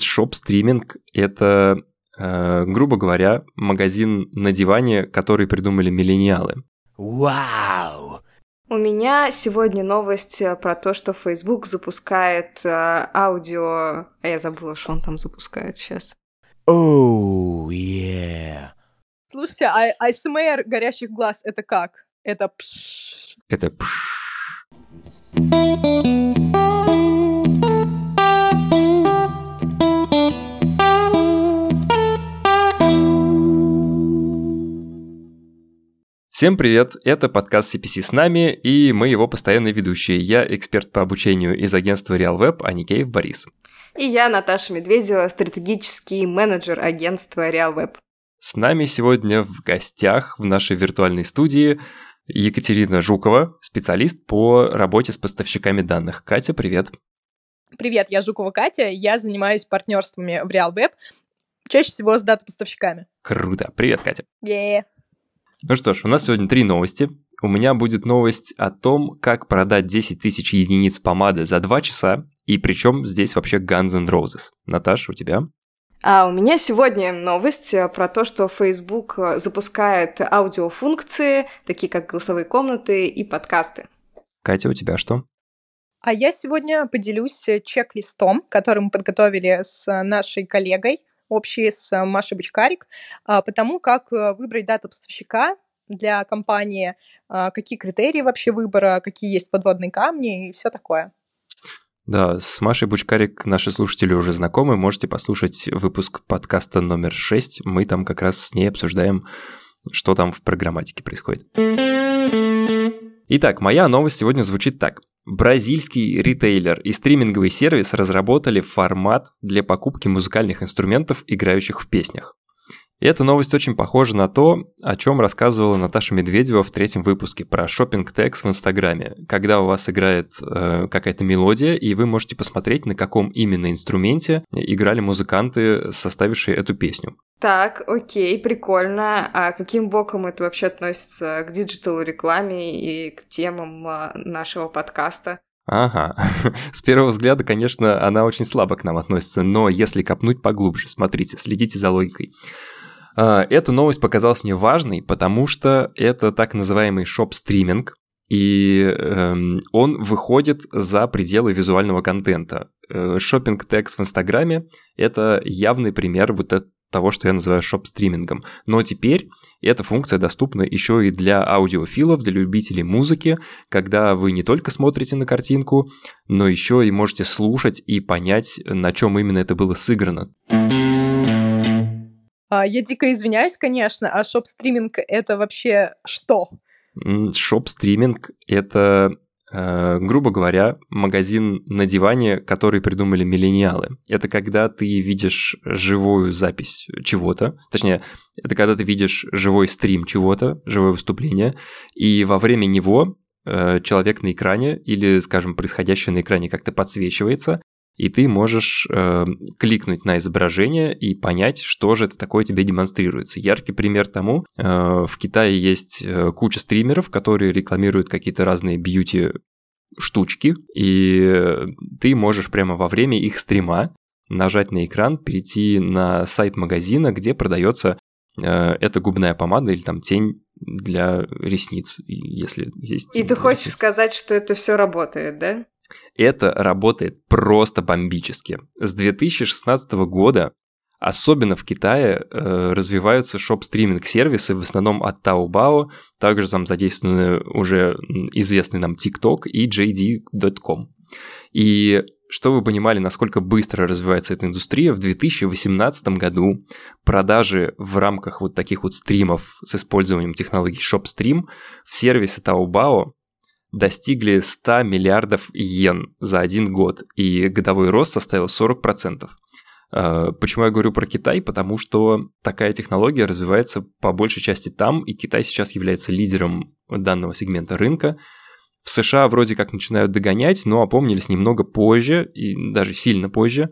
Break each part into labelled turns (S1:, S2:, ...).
S1: Shop streaming — это, э, грубо говоря, магазин на диване, который придумали миллениалы.
S2: Вау!
S3: У меня сегодня новость э, про то, что Facebook запускает э, аудио... А я забыла, что он там запускает сейчас.
S2: Оу, oh, yeah.
S4: Слушайте, а АСМР горящих глаз это как? Это пш.
S1: Это пш. Всем привет, это подкаст CPC с нами, и мы его постоянные ведущие. Я эксперт по обучению из агентства RealWeb, а Никеев Борис.
S3: И я, Наташа Медведева, стратегический менеджер агентства RealWeb.
S1: С нами сегодня в гостях в нашей виртуальной студии Екатерина Жукова, специалист по работе с поставщиками данных. Катя, привет.
S4: Привет, я Жукова Катя, я занимаюсь партнерствами в RealWeb, чаще всего с дата-поставщиками.
S1: Круто. Привет, Катя.
S4: Yeah.
S1: Ну что ж, у нас сегодня три новости. У меня будет новость о том, как продать 10 тысяч единиц помады за 2 часа, и причем здесь вообще Guns N' Roses. Наташа, у тебя?
S3: А у меня сегодня новость э, про то, что Facebook э, запускает аудиофункции, такие как голосовые комнаты и подкасты.
S1: Катя, у тебя что?
S4: А я сегодня поделюсь э, чек-листом, который мы подготовили с нашей коллегой общие с э, Машей Бучкарик, а, потому как э, выбрать дату поставщика для компании, а, какие критерии вообще выбора, какие есть подводные камни и все такое.
S1: Да, с Машей Бучкарик наши слушатели уже знакомы, можете послушать выпуск подкаста номер 6, мы там как раз с ней обсуждаем, что там в программатике происходит. Итак, моя новость сегодня звучит так. Бразильский ритейлер и стриминговый сервис разработали формат для покупки музыкальных инструментов, играющих в песнях. И эта новость очень похожа на то, о чем рассказывала Наташа Медведева в третьем выпуске про shopping tags в Инстаграме, когда у вас играет э, какая-то мелодия, и вы можете посмотреть, на каком именно инструменте играли музыканты, составившие эту песню.
S3: Так, окей, прикольно. А каким боком это вообще относится к digital рекламе и к темам а, нашего подкаста?
S1: Ага. С первого взгляда, конечно, она очень слабо к нам относится, но если копнуть поглубже, смотрите, следите за логикой. А, эта новость показалась мне важной, потому что это так называемый шоп-стриминг, и эм, он выходит за пределы визуального контента. Э, шопинг текст в Инстаграме – это явный пример вот того, что я называю шоп-стримингом. Но теперь эта функция доступна еще и для аудиофилов, для любителей музыки, когда вы не только смотрите на картинку, но еще и можете слушать и понять, на чем именно это было сыграно.
S4: А, я дико извиняюсь, конечно, а shop streaming — это вообще что?
S1: Shop streaming — это грубо говоря, магазин на диване, который придумали миллениалы. Это когда ты видишь живую запись чего-то, точнее, это когда ты видишь живой стрим чего-то, живое выступление, и во время него э, человек на экране или, скажем, происходящее на экране как-то подсвечивается, и ты можешь э, кликнуть на изображение и понять, что же это такое тебе демонстрируется. Яркий пример тому, э, в Китае есть э, куча стримеров, которые рекламируют какие-то разные бьюти штучки, и ты можешь прямо во время их стрима нажать на экран, перейти на сайт магазина, где продается э, эта губная помада или там тень для ресниц, если есть.
S3: И ты хочешь ресниц. сказать, что это все работает, да?
S1: Это работает просто бомбически. С 2016 года, особенно в Китае, э, развиваются шоп-стриминг-сервисы, в основном от Taobao, также там задействованы уже известный нам TikTok и JD.com. И что вы понимали, насколько быстро развивается эта индустрия, в 2018 году продажи в рамках вот таких вот стримов с использованием технологий ShopStream в сервисе Taobao достигли 100 миллиардов йен за один год, и годовой рост составил 40%. А, почему я говорю про Китай? Потому что такая технология развивается по большей части там, и Китай сейчас является лидером данного сегмента рынка. В США вроде как начинают догонять, но опомнились немного позже, и даже сильно позже.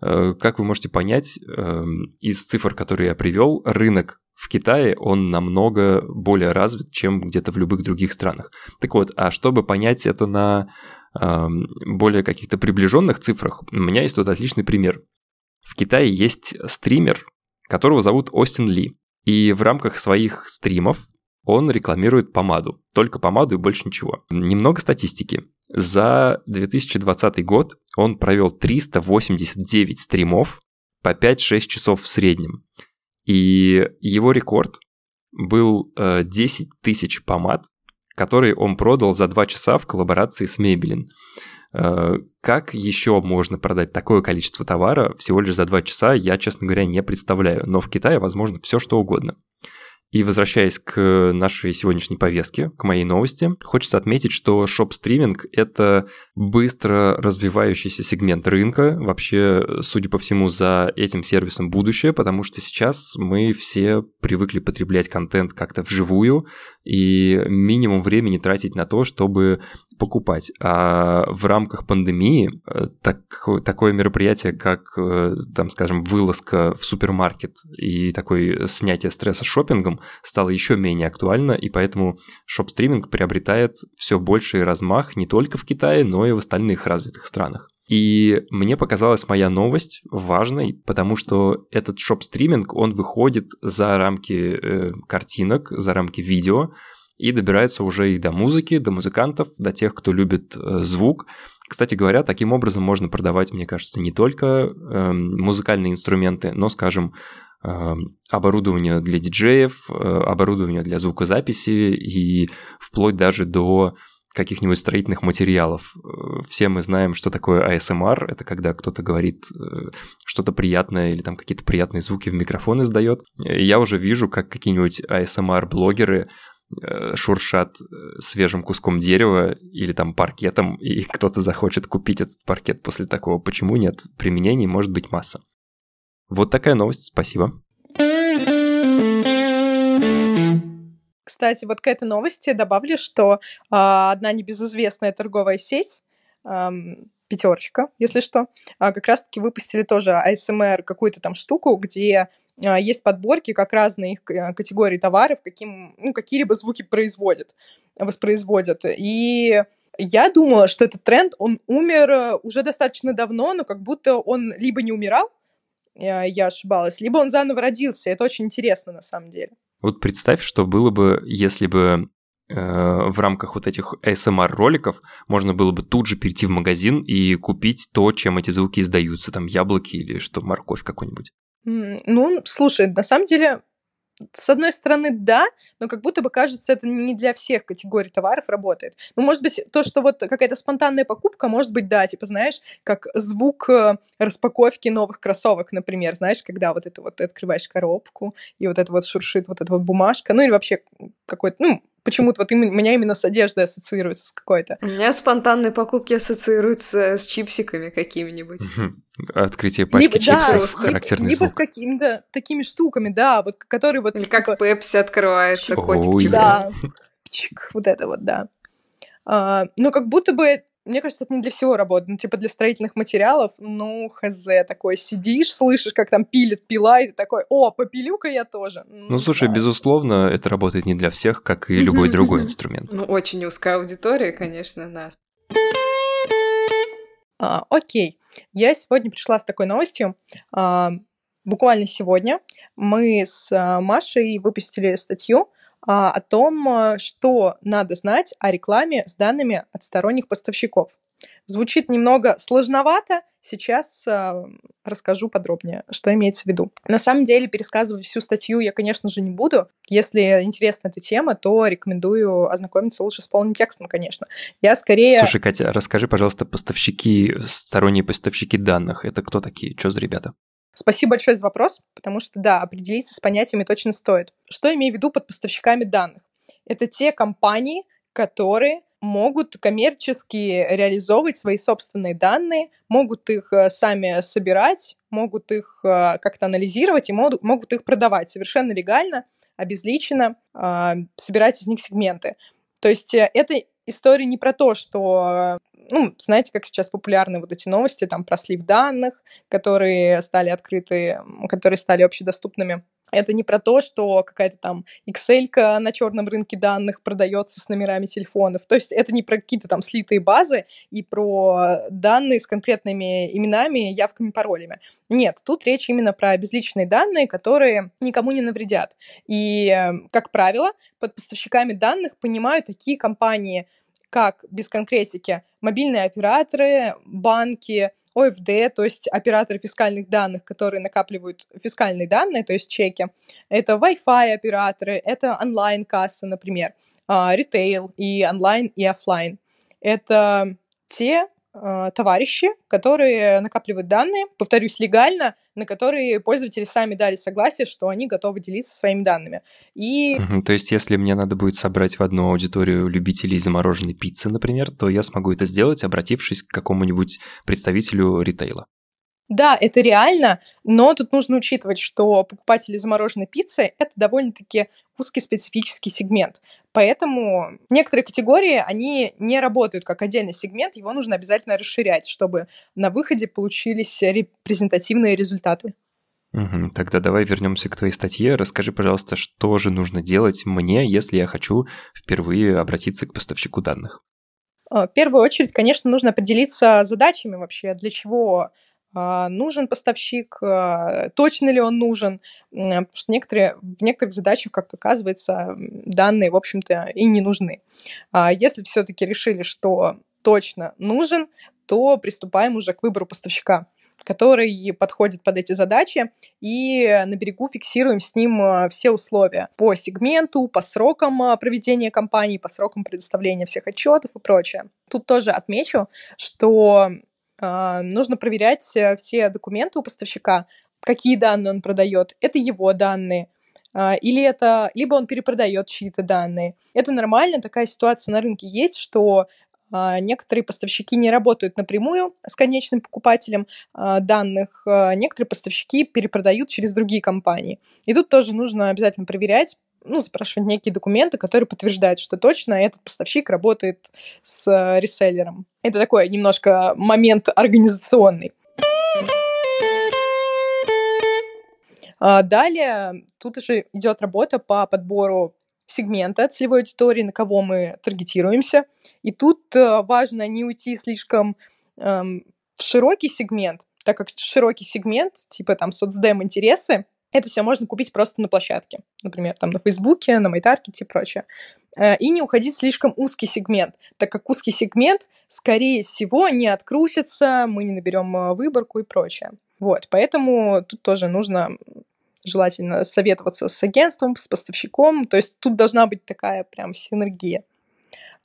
S1: А, как вы можете понять, а, из цифр, которые я привел, рынок в Китае он намного более развит, чем где-то в любых других странах. Так вот, а чтобы понять это на э, более каких-то приближенных цифрах, у меня есть тут отличный пример. В Китае есть стример, которого зовут Остин Ли. И в рамках своих стримов он рекламирует помаду. Только помаду и больше ничего. Немного статистики. За 2020 год он провел 389 стримов по 5-6 часов в среднем. И его рекорд был 10 э, тысяч помад, которые он продал за 2 часа в коллаборации с Maybelline. Э, как еще можно продать такое количество товара всего лишь за 2 часа, я, честно говоря, не представляю. Но в Китае возможно все что угодно. И возвращаясь к нашей сегодняшней повестке, к моей новости, хочется отметить, что шоп-стриминг — это быстро развивающийся сегмент рынка. Вообще, судя по всему, за этим сервисом будущее, потому что сейчас мы все привыкли потреблять контент как-то вживую и минимум времени тратить на то, чтобы покупать. А в рамках пандемии э, так, такое мероприятие, как, э, там, скажем, вылазка в супермаркет и такое снятие стресса шопингом стало еще менее актуально, и поэтому шоп-стриминг приобретает все больший размах не только в Китае, но и в остальных развитых странах. И мне показалась моя новость важной, потому что этот шоп-стриминг, он выходит за рамки э, картинок, за рамки видео, и добирается уже и до музыки, до музыкантов, до тех, кто любит э, звук. Кстати говоря, таким образом можно продавать, мне кажется, не только э, музыкальные инструменты, но, скажем, э, оборудование для диджеев, э, оборудование для звукозаписи и вплоть даже до каких-нибудь строительных материалов. Э, все мы знаем, что такое ASMR. Это когда кто-то говорит что-то приятное или там какие-то приятные звуки в микрофон издает. Я уже вижу, как какие-нибудь ASMR-блогеры шуршат э, свежим куском дерева или там паркетом, и кто-то захочет купить этот паркет после такого. Почему нет? Применений может быть масса. Вот такая новость, спасибо.
S4: Кстати, вот к этой новости добавлю, что э, одна небезызвестная торговая сеть, э, пятерочка, если что, э, как раз-таки выпустили тоже ASMR какую-то там штуку, где есть подборки, как разные их э, категории товаров, каким, ну, какие-либо звуки производят, воспроизводят. И я думала, что этот тренд, он умер э, уже достаточно давно, но как будто он либо не умирал, э, я ошибалась, либо он заново родился. Это очень интересно на самом деле.
S1: Вот представь, что было бы, если бы в рамках вот этих ASMR-роликов можно было бы тут же перейти в магазин и купить то, чем эти звуки издаются, там яблоки или что, морковь какой-нибудь.
S4: Ну, слушай, на самом деле, с одной стороны, да, но как будто бы кажется, это не для всех категорий товаров работает. Ну, может быть, то, что вот какая-то спонтанная покупка, может быть, да, типа, знаешь, как звук э, распаковки новых кроссовок, например, знаешь, когда вот это вот ты открываешь коробку, и вот это вот шуршит вот эта вот бумажка, ну, или вообще какой-то, ну, почему-то вот у меня именно с одеждой ассоциируется с какой-то.
S3: У меня спонтанные покупки ассоциируются с чипсиками какими-нибудь.
S1: Открытие пачки либо, чипсов, да, характерный
S4: либо
S1: звук.
S4: с какими-то такими штуками, да, вот которые вот...
S3: Или как типа... Пепси открывается, котик.
S4: Да, чик, вот это вот, да. А, но как будто бы мне кажется, это не для всего работает. Ну, типа для строительных материалов, ну, хз, такой сидишь, слышишь, как там пилит пила, и ты такой, о, попилю-ка я тоже.
S1: Ну, ну слушай, знаю. безусловно, это работает не для всех, как и любой другой инструмент.
S3: Ну, очень узкая аудитория, конечно, да.
S4: А, окей, я сегодня пришла с такой новостью. А, буквально сегодня мы с а, Машей выпустили статью о том, а, что надо знать о рекламе с данными от сторонних поставщиков. Звучит немного сложновато, сейчас э, расскажу подробнее, что имеется в виду. На самом деле, пересказывать всю статью я, конечно же, не буду. Если интересна эта тема, то рекомендую ознакомиться лучше с полным текстом, конечно. Я скорее...
S1: Слушай, Катя, расскажи, пожалуйста, поставщики, сторонние поставщики данных, это кто такие? Что за ребята?
S4: Спасибо большое за вопрос, потому что, да, определиться с понятиями точно стоит. Что имею в виду под поставщиками данных? Это те компании, которые могут коммерчески реализовывать свои собственные данные, могут их э, сами собирать, могут их э, как-то анализировать и могут, могут их продавать совершенно легально, обезличенно, а, собирать из них сегменты. То есть э, это история не про то, что ну, знаете, как сейчас популярны вот эти новости там про слив данных, которые стали открыты, которые стали общедоступными. Это не про то, что какая-то там Excel на черном рынке данных продается с номерами телефонов. То есть это не про какие-то там слитые базы и про данные с конкретными именами, явками, паролями. Нет, тут речь именно про безличные данные, которые никому не навредят. И, как правило, под поставщиками данных понимают такие компании, как без конкретики мобильные операторы, банки, ОФД, то есть операторы фискальных данных, которые накапливают фискальные данные, то есть чеки. Это Wi-Fi операторы, это онлайн-кассы, например, а, ритейл и онлайн, и офлайн. Это те товарищи, которые накапливают данные, повторюсь, легально, на которые пользователи сами дали согласие, что они готовы делиться своими данными. И...
S1: Угу, то есть, если мне надо будет собрать в одну аудиторию любителей замороженной пиццы, например, то я смогу это сделать, обратившись к какому-нибудь представителю ритейла.
S4: Да, это реально, но тут нужно учитывать, что покупатели замороженной пиццы — это довольно-таки узкий специфический сегмент. Поэтому некоторые категории, они не работают как отдельный сегмент, его нужно обязательно расширять, чтобы на выходе получились репрезентативные результаты.
S1: Угу, тогда давай вернемся к твоей статье. Расскажи, пожалуйста, что же нужно делать мне, если я хочу впервые обратиться к поставщику данных?
S4: В первую очередь, конечно, нужно определиться задачами вообще, для чего нужен поставщик, а, точно ли он нужен, потому что некоторые, в некоторых задачах, как оказывается, данные, в общем-то, и не нужны. А если все-таки решили, что точно нужен, то приступаем уже к выбору поставщика который подходит под эти задачи, и на берегу фиксируем с ним все условия по сегменту, по срокам проведения кампании, по срокам предоставления всех отчетов и прочее. Тут тоже отмечу, что а, нужно проверять э, все документы у поставщика, какие данные он продает. Это его данные. А, или это, либо он перепродает чьи-то данные. Это нормально, такая ситуация на рынке есть, что а, некоторые поставщики не работают напрямую с конечным покупателем данных, некоторые поставщики перепродают через другие компании. И тут тоже нужно обязательно проверять, ну, запрашивать некие документы, которые подтверждают, что точно этот поставщик работает с э, реселлером. Это такой немножко момент организационный. А далее тут уже идет работа по подбору сегмента целевой аудитории, на кого мы таргетируемся. И тут э, важно не уйти слишком эм, в широкий сегмент, так как широкий сегмент, типа там соцдем интересы, это все можно купить просто на площадке, например, там на Фейсбуке, на Майтаркете и прочее. Э, и не уходить в слишком узкий сегмент, так как узкий сегмент, скорее всего, не открутится, мы не наберем э, выборку и прочее. Вот, поэтому тут тоже нужно желательно советоваться с агентством, с поставщиком, то есть тут должна быть такая прям синергия.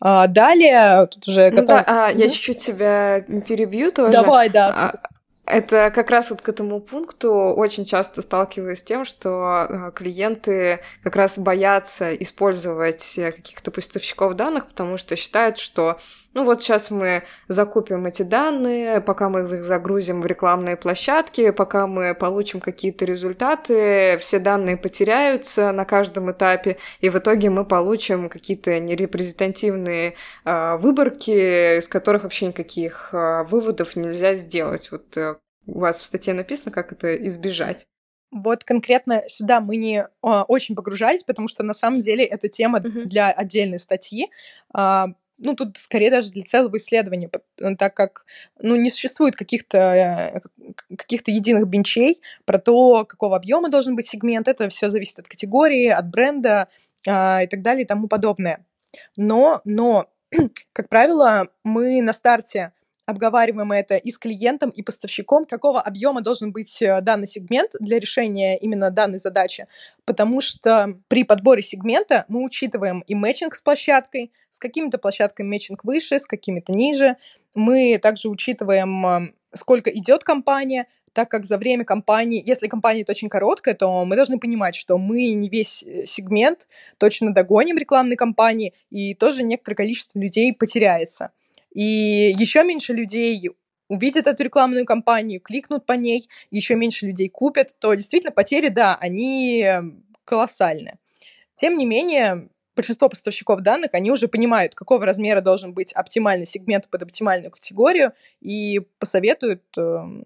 S4: А далее тут уже
S3: готов... Да, а, я чуть-чуть тебя перебью тоже.
S4: Давай, да. А,
S3: это как раз вот к этому пункту очень часто сталкиваюсь с тем, что э, клиенты как раз боятся использовать каких-то поставщиков данных, потому что считают, что ну вот сейчас мы закупим эти данные, пока мы их загрузим в рекламные площадки, пока мы получим какие-то результаты, все данные потеряются на каждом этапе, и в итоге мы получим какие-то нерепрезентативные э, выборки, из которых вообще никаких э, выводов нельзя сделать. Вот э, у вас в статье написано, как это избежать.
S4: Вот конкретно сюда мы не э, очень погружались, потому что на самом деле это тема uh-huh. для отдельной статьи. Э, ну, тут скорее даже для целого исследования, э, так как, ну, не существует каких-то э, каких-то единых бенчей про то, какого объема должен быть сегмент. Это все зависит от категории, от бренда э, и так далее и тому подобное. Но, но, как правило, мы на старте обговариваем это и с клиентом, и поставщиком, какого объема должен быть э, данный сегмент для решения именно данной задачи. Потому что при подборе сегмента мы учитываем и мэтчинг с площадкой, с какими-то площадками мэтчинг выше, с какими-то ниже. Мы также учитываем, э, сколько идет компания, так как за время кампании, если кампания очень короткая, то мы должны понимать, что мы не весь э, сегмент точно догоним рекламной кампании, и тоже некоторое количество людей потеряется. И еще меньше людей увидят эту рекламную кампанию, кликнут по ней, еще меньше людей купят, то действительно потери, да, они колоссальны. Тем не менее, большинство поставщиков данных, они уже понимают, какого размера должен быть оптимальный сегмент под оптимальную категорию и посоветуют, эм,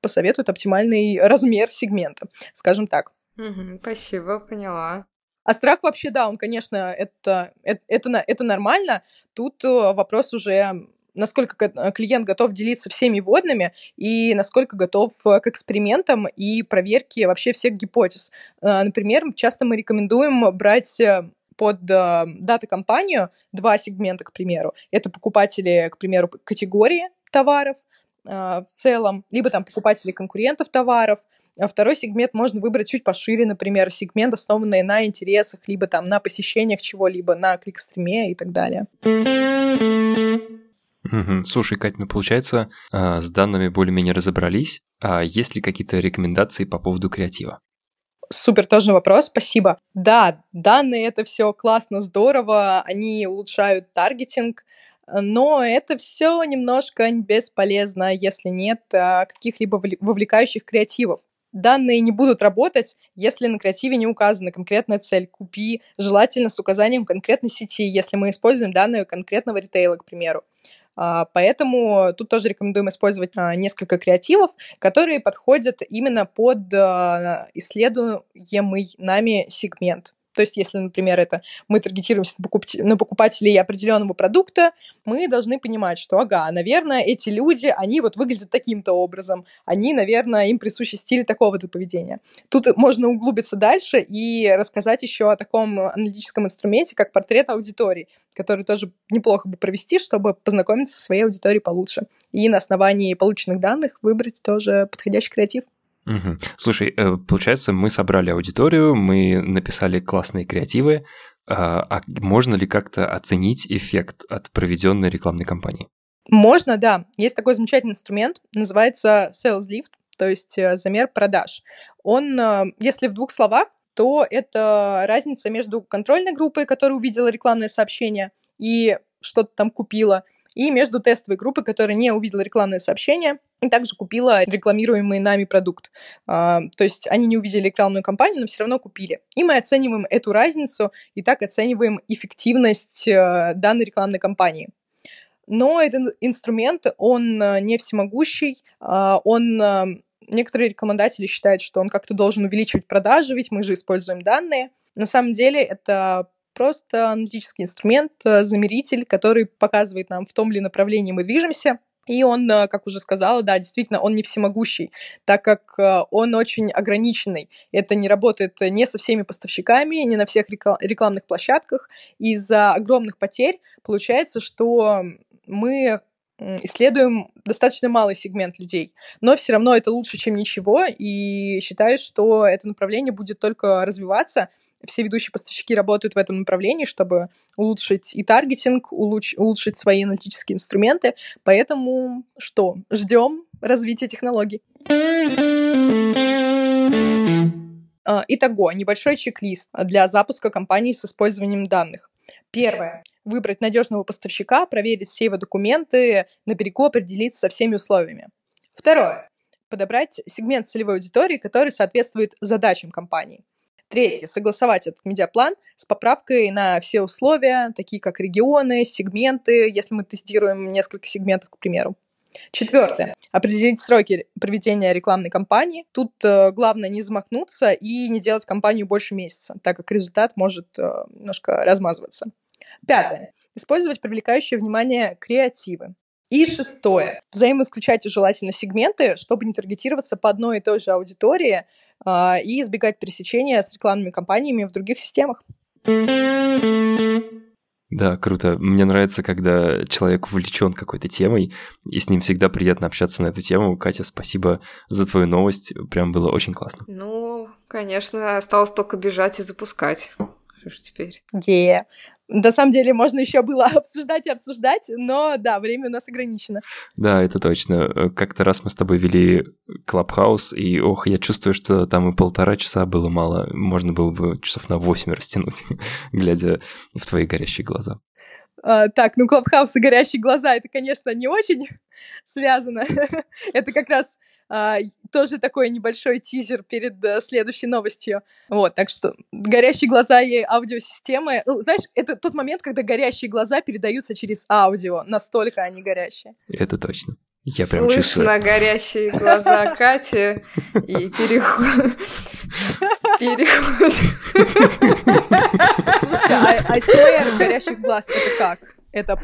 S4: посоветуют оптимальный размер сегмента, скажем так.
S3: Угу, спасибо, поняла.
S4: А страх вообще, да, он, конечно, это, это, это, это нормально. Тут э, вопрос уже насколько клиент готов делиться всеми водными и насколько готов э, к экспериментам и проверке вообще всех гипотез. Э, например, часто мы рекомендуем брать под э, дата-компанию два сегмента, к примеру. Это покупатели, к примеру, категории товаров э, в целом, либо там покупатели конкурентов товаров. А второй сегмент можно выбрать чуть пошире, например, сегмент, основанный на интересах, либо там на посещениях чего-либо, на кликстриме и так далее.
S1: Слушай, Кать, ну получается, э, с данными более-менее разобрались. А есть ли какие-то рекомендации по поводу креатива?
S4: Супер, тоже вопрос, спасибо. Да, данные это все классно, здорово, они улучшают таргетинг, но это все немножко бесполезно, если нет а, каких-либо вовлекающих креативов. Данные не будут работать, если на креативе не указана конкретная цель «купи», желательно с указанием конкретной сети, если мы используем данные конкретного ритейла, к примеру. А, поэтому тут тоже рекомендуем использовать а, несколько креативов, которые подходят именно под а, исследуемый нами сегмент. То есть, если, например, это мы таргетируемся на покупателей определенного продукта, мы должны понимать, что, ага, наверное, эти люди, они вот выглядят таким-то образом, они, наверное, им присущи стиль такого-то поведения. Тут можно углубиться дальше и рассказать еще о таком аналитическом инструменте, как портрет аудитории, который тоже неплохо бы провести, чтобы познакомиться со своей аудиторией получше. И на основании полученных данных выбрать тоже подходящий креатив.
S1: Угу. Слушай, э, получается, мы собрали аудиторию, мы написали классные креативы, а, а можно ли как-то оценить эффект от проведенной рекламной кампании?
S4: Можно, да. Есть такой замечательный инструмент, называется Sales Lift, то есть э, замер продаж. Он, э, если в двух словах, то это разница между контрольной группой, которая увидела рекламное сообщение и что-то там купила, и между тестовой группой, которая не увидела рекламное сообщение и также купила рекламируемый нами продукт. А, то есть они не увидели рекламную кампанию, но все равно купили. И мы оцениваем эту разницу и так оцениваем эффективность э, данной рекламной кампании. Но этот инструмент, он э, не всемогущий, а, он э, некоторые рекламодатели считают, что он как-то должен увеличивать продажи, ведь мы же используем данные. На самом деле это просто аналитический инструмент, э, замеритель, который показывает нам, в том ли направлении мы движемся. И он, э, как уже сказала, да, действительно, он не всемогущий, так как э, он очень ограниченный. Это не работает не со всеми поставщиками, не на всех рекламных площадках. Из-за огромных потерь получается, что мы исследуем достаточно малый сегмент людей, но все равно это лучше, чем ничего, и считаю, что это направление будет только развиваться, все ведущие поставщики работают в этом направлении, чтобы улучшить и таргетинг, улуч- улучшить свои аналитические инструменты. Поэтому что? Ждем развития технологий. А, итого, небольшой чек-лист для запуска компании с использованием данных. Первое. Выбрать надежного поставщика, проверить все его документы, на берегу определиться со всеми условиями. Второе. Подобрать сегмент целевой аудитории, который соответствует задачам компании. Третье. Согласовать этот медиаплан с поправкой на все условия, такие как регионы, сегменты, если мы тестируем несколько сегментов, к примеру. Четвертое. Определить сроки проведения рекламной кампании. Тут э, главное не замахнуться и не делать кампанию больше месяца, так как результат может э, немножко размазываться. Пятое. Использовать привлекающее внимание креативы. И шестое. Взаимоисключайте желательно сегменты, чтобы не таргетироваться по одной и той же аудитории и избегать пересечения с рекламными кампаниями в других системах.
S1: Да, круто. Мне нравится, когда человек увлечен какой-то темой, и с ним всегда приятно общаться на эту тему. Катя, спасибо за твою новость. Прям было очень классно.
S3: Ну, конечно, осталось только бежать и запускать. Что ж теперь?
S4: Yeah. На самом деле можно еще было обсуждать и обсуждать, но да, время у нас ограничено.
S1: Да, это точно. Как-то раз мы с тобой вели Clubhouse, и ох, я чувствую, что там и полтора часа было мало. Можно было бы часов на восемь растянуть, глядя в твои горящие глаза.
S4: А, так, ну Clubhouse и горящие глаза, это, конечно, не очень связано. это как раз а, тоже такой небольшой тизер перед а, следующей новостью. Вот, так что горящие глаза и аудиосистемы. Ну, знаешь, это тот момент, когда горящие глаза передаются через аудио. Настолько они горящие.
S1: Это точно. Я прям
S3: Слышно
S1: чувствую.
S3: горящие глаза Кати и переход... Переход.
S4: А АСМР горящих глаз это как? Это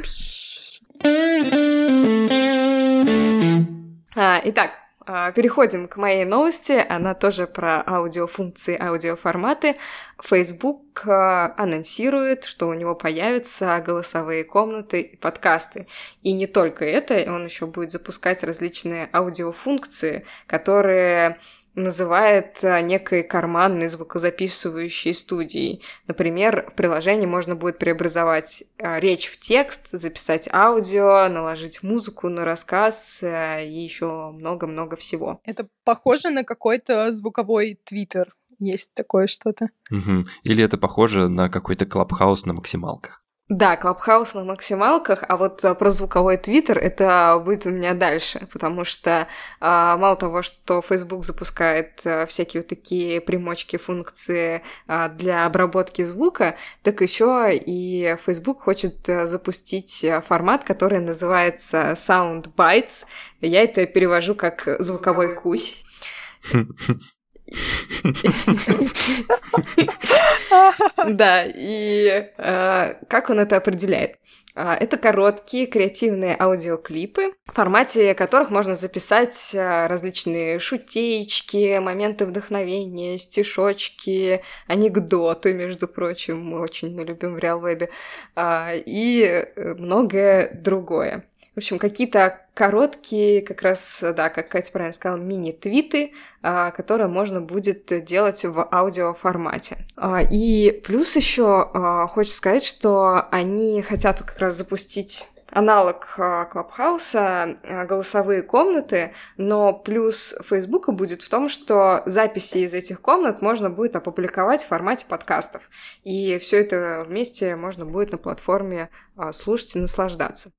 S3: А, итак, а, переходим к моей новости. Она тоже про аудиофункции, аудиоформаты. Facebook а, анонсирует, что у него появятся голосовые комнаты и подкасты. И не только это, он еще будет запускать различные аудиофункции, которые называет а, некой карманной звукозаписывающей студией. Например, в приложении можно будет преобразовать а, речь в текст, записать аудио, наложить музыку на рассказ а, и еще много-много всего.
S4: это похоже на какой-то звуковой твиттер. Есть такое что-то.
S1: Мгм. Или это похоже на какой-то клабхаус на максималках.
S3: Да, Клабхаус на максималках, а вот а, про звуковой твиттер это будет у меня дальше, потому что а, мало того, что Facebook запускает а, всякие вот такие примочки, функции для обработки звука, так еще и Facebook хочет запустить формат, который называется Sound Bites. Я это перевожу как звуковой кусь. Да, и э, как он это определяет? А, Это короткие креативные аудиоклипы, в формате которых можно записать э, различные шутеечки, моменты вдохновения, стишочки, анекдоты, между прочим, мы очень любим в RealWeb, а, и э, многое другое. В общем, какие-то короткие, как раз, да, как Катя правильно сказала, мини-твиты, а, которые можно будет делать в аудиоформате. А, И плюс еще а, хочется сказать, что они хотят как раз запустить аналог Клабхауса, голосовые комнаты, но плюс Фейсбука будет в том, что записи из этих комнат можно будет опубликовать в формате подкастов. И все это вместе можно будет на платформе слушать и наслаждаться.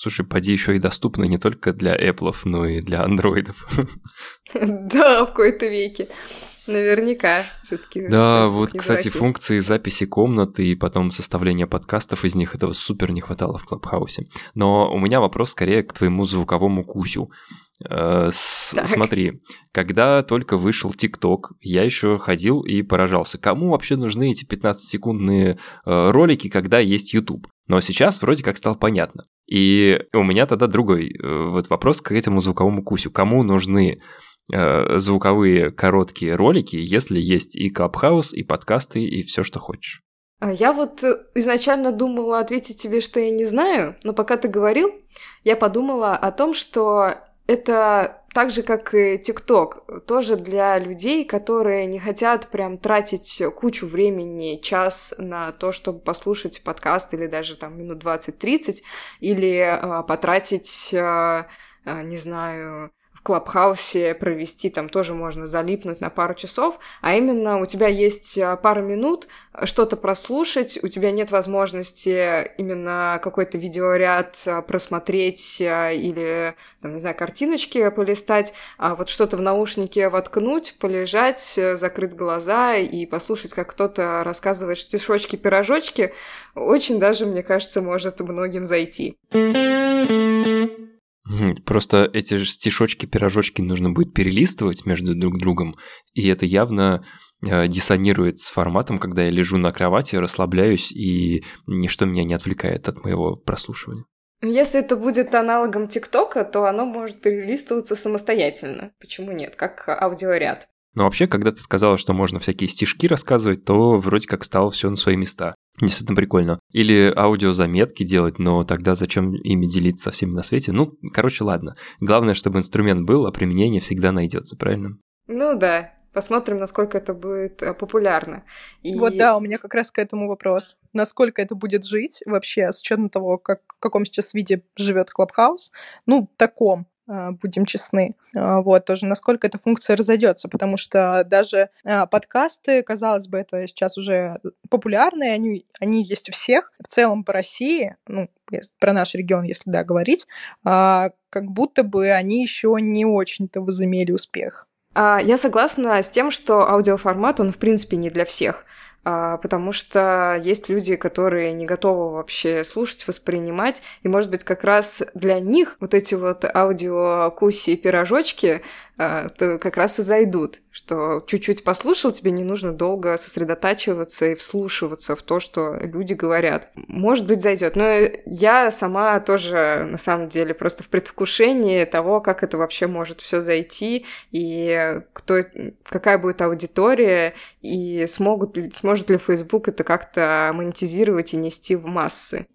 S1: Слушай, поди еще и доступно не только для Apple, но и для андроидов.
S3: Да, в кои-то веке. Наверняка. Все-таки.
S1: Да, вот, кстати, функции записи комнат и потом составления подкастов из них этого супер не хватало в Клабхаусе. Но у меня вопрос скорее к твоему звуковому кусю. Э, с-
S3: Так.
S1: Смотри, когда только вышел ТикТок, я еще ходил и поражался, кому вообще нужны эти 15-секундные э, ролики, когда есть YouTube. Но сейчас вроде как стало понятно. И у меня тогда другой э, вот вопрос к этому звуковому кусю. Кому нужны э, звуковые короткие ролики, если есть и Клабхаус, и подкасты, и все, что хочешь?
S3: А Я вот э, изначально думала ответить тебе, что я не знаю, но пока ты говорил, я подумала о том, что это так же, как и ТикТок, тоже для людей, которые не хотят прям тратить кучу времени, час на то, чтобы послушать подкаст или даже там минут 20-30, или э, потратить, э, не знаю, в Клабхаусе провести, там тоже можно залипнуть на пару часов, а именно у тебя есть а, пару минут а, что-то прослушать, у тебя нет возможности именно какой-то видеоряд а, просмотреть а, или, там, не знаю, картиночки полистать, а вот что-то в наушнике воткнуть, полежать, э, закрыть глаза и послушать, как кто-то рассказывает стишочки-пирожочки, очень даже, мне кажется, может многим зайти.
S1: Просто эти же стишочки, пирожочки нужно будет перелистывать между друг другом, и это явно э, диссонирует с форматом, когда я лежу на кровати, расслабляюсь, и ничто меня не отвлекает от моего прослушивания.
S3: Если это будет аналогом ТикТока, то оно может перелистываться самостоятельно. Почему нет? Как аудиоряд.
S1: Но вообще, когда ты сказала, что можно всякие стишки рассказывать, то вроде как стало все на свои места. Действительно прикольно. Или аудиозаметки делать, но тогда зачем ими делиться со всеми на свете? Ну, короче, ладно. Главное, чтобы инструмент был, а применение всегда найдется, правильно?
S3: Ну да, посмотрим, насколько это будет э, популярно. И...
S4: Вот да, у меня как раз к этому вопрос. Насколько это будет жить вообще, с учетом того, как, в каком сейчас виде живет Клабхаус? Ну, таком. А, будем честны. А, вот, тоже насколько эта функция разойдется, потому что даже а, подкасты, казалось бы, это сейчас уже популярные, они, они есть у всех. В целом по России, ну, про наш регион, если да, говорить, как будто бы они еще не очень-то возымели успех.
S3: Я согласна с тем, что аудиоформат, он в принципе не для всех. А, потому что есть люди, которые не готовы вообще слушать, воспринимать, и, может быть, как раз для них вот эти вот аудиокуси и пирожочки а, как раз и зайдут, что чуть-чуть послушал, тебе не нужно долго сосредотачиваться и вслушиваться в то, что люди говорят. Может быть, зайдет, но я сама тоже, на самом деле, просто в предвкушении того, как это вообще может все зайти, и кто, какая будет аудитория, и смогут, сможет ли Facebook это как-то монетизировать и нести в массы.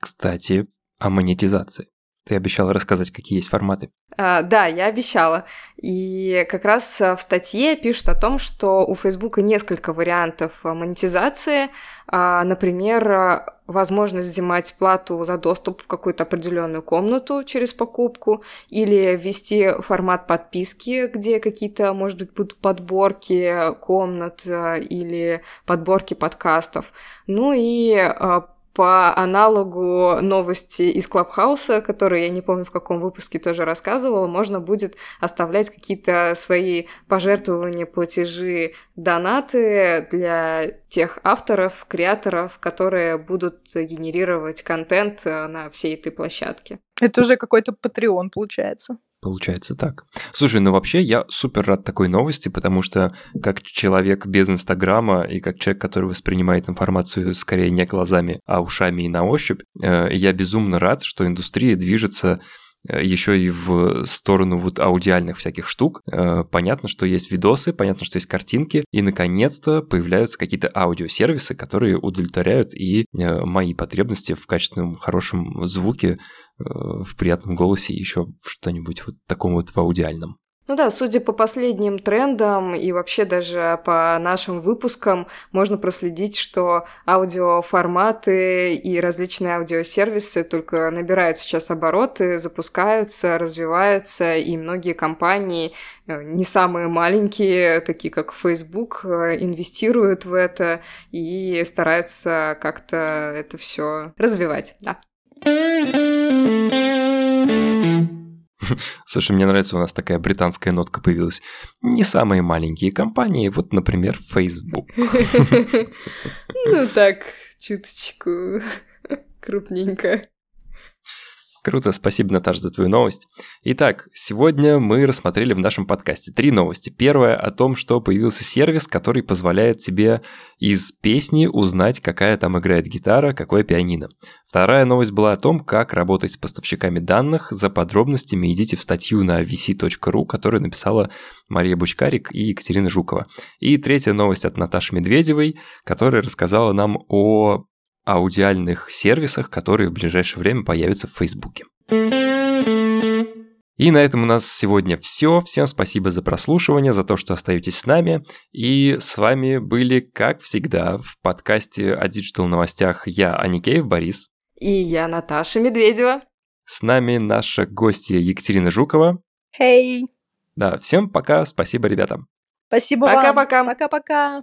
S1: Кстати, о монетизации. Ты обещала рассказать, какие есть форматы.
S3: А, да, я обещала. И как раз в статье пишут о том, что у Facebook несколько вариантов монетизации. А, например, возможность взимать плату за доступ в какую-то определенную комнату через покупку, или ввести формат подписки, где какие-то, может быть, будут подборки комнат или подборки подкастов. Ну и по аналогу новости из Клабхауса, которые я не помню в каком выпуске тоже рассказывала, можно будет оставлять какие-то свои пожертвования, платежи, донаты для тех авторов, креаторов, которые будут генерировать контент на всей этой площадке.
S4: Это уже какой-то Patreon получается.
S1: Получается так. Слушай, ну вообще я супер рад такой новости, потому что как человек без Инстаграма и как человек, который воспринимает информацию скорее не глазами, а ушами и на ощупь, э, я безумно рад, что индустрия движется э, еще и в сторону вот аудиальных всяких штук. Э, понятно, что есть видосы, понятно, что есть картинки, и наконец-то появляются какие-то аудиосервисы, которые удовлетворяют и мои потребности в качественном, хорошем звуке, в приятном голосе еще что-нибудь вот таком вот в аудиальном.
S3: Ну да, судя по последним трендам и вообще даже по нашим выпускам, можно проследить, что аудиоформаты и различные аудиосервисы только набирают сейчас обороты, запускаются, развиваются, и многие компании, э, не самые маленькие, такие как Facebook, э, инвестируют в это и стараются как-то это все развивать, да.
S1: Слушай, мне нравится, у нас такая британская нотка появилась. Не самые маленькие компании, вот, например, Facebook.
S3: Ну так, чуточку крупненько.
S1: Круто, спасибо, Наташа, за твою новость. Итак, сегодня мы рассмотрели в нашем подкасте три новости. Первая о том, что появился сервис, который позволяет тебе из песни узнать, какая там играет гитара, какое пианино. Вторая новость была о том, как работать с поставщиками данных. За подробностями идите в статью на vc.ru, которую написала Мария Бучкарик и Екатерина Жукова. И третья новость от Наташи Медведевой, которая рассказала нам о аудиальных сервисах, которые в ближайшее время появятся в Фейсбуке. И на этом у нас сегодня все. Всем спасибо за прослушивание, за то, что остаетесь с нами. И с вами были, как всегда, в подкасте о digital новостях я, Аникеев Борис.
S3: И я, Наташа Медведева.
S1: С нами наша гостья Екатерина Жукова.
S4: Хей! Hey.
S1: Да, всем пока, спасибо, ребята.
S4: Спасибо
S3: Пока-пока.
S4: Пока-пока.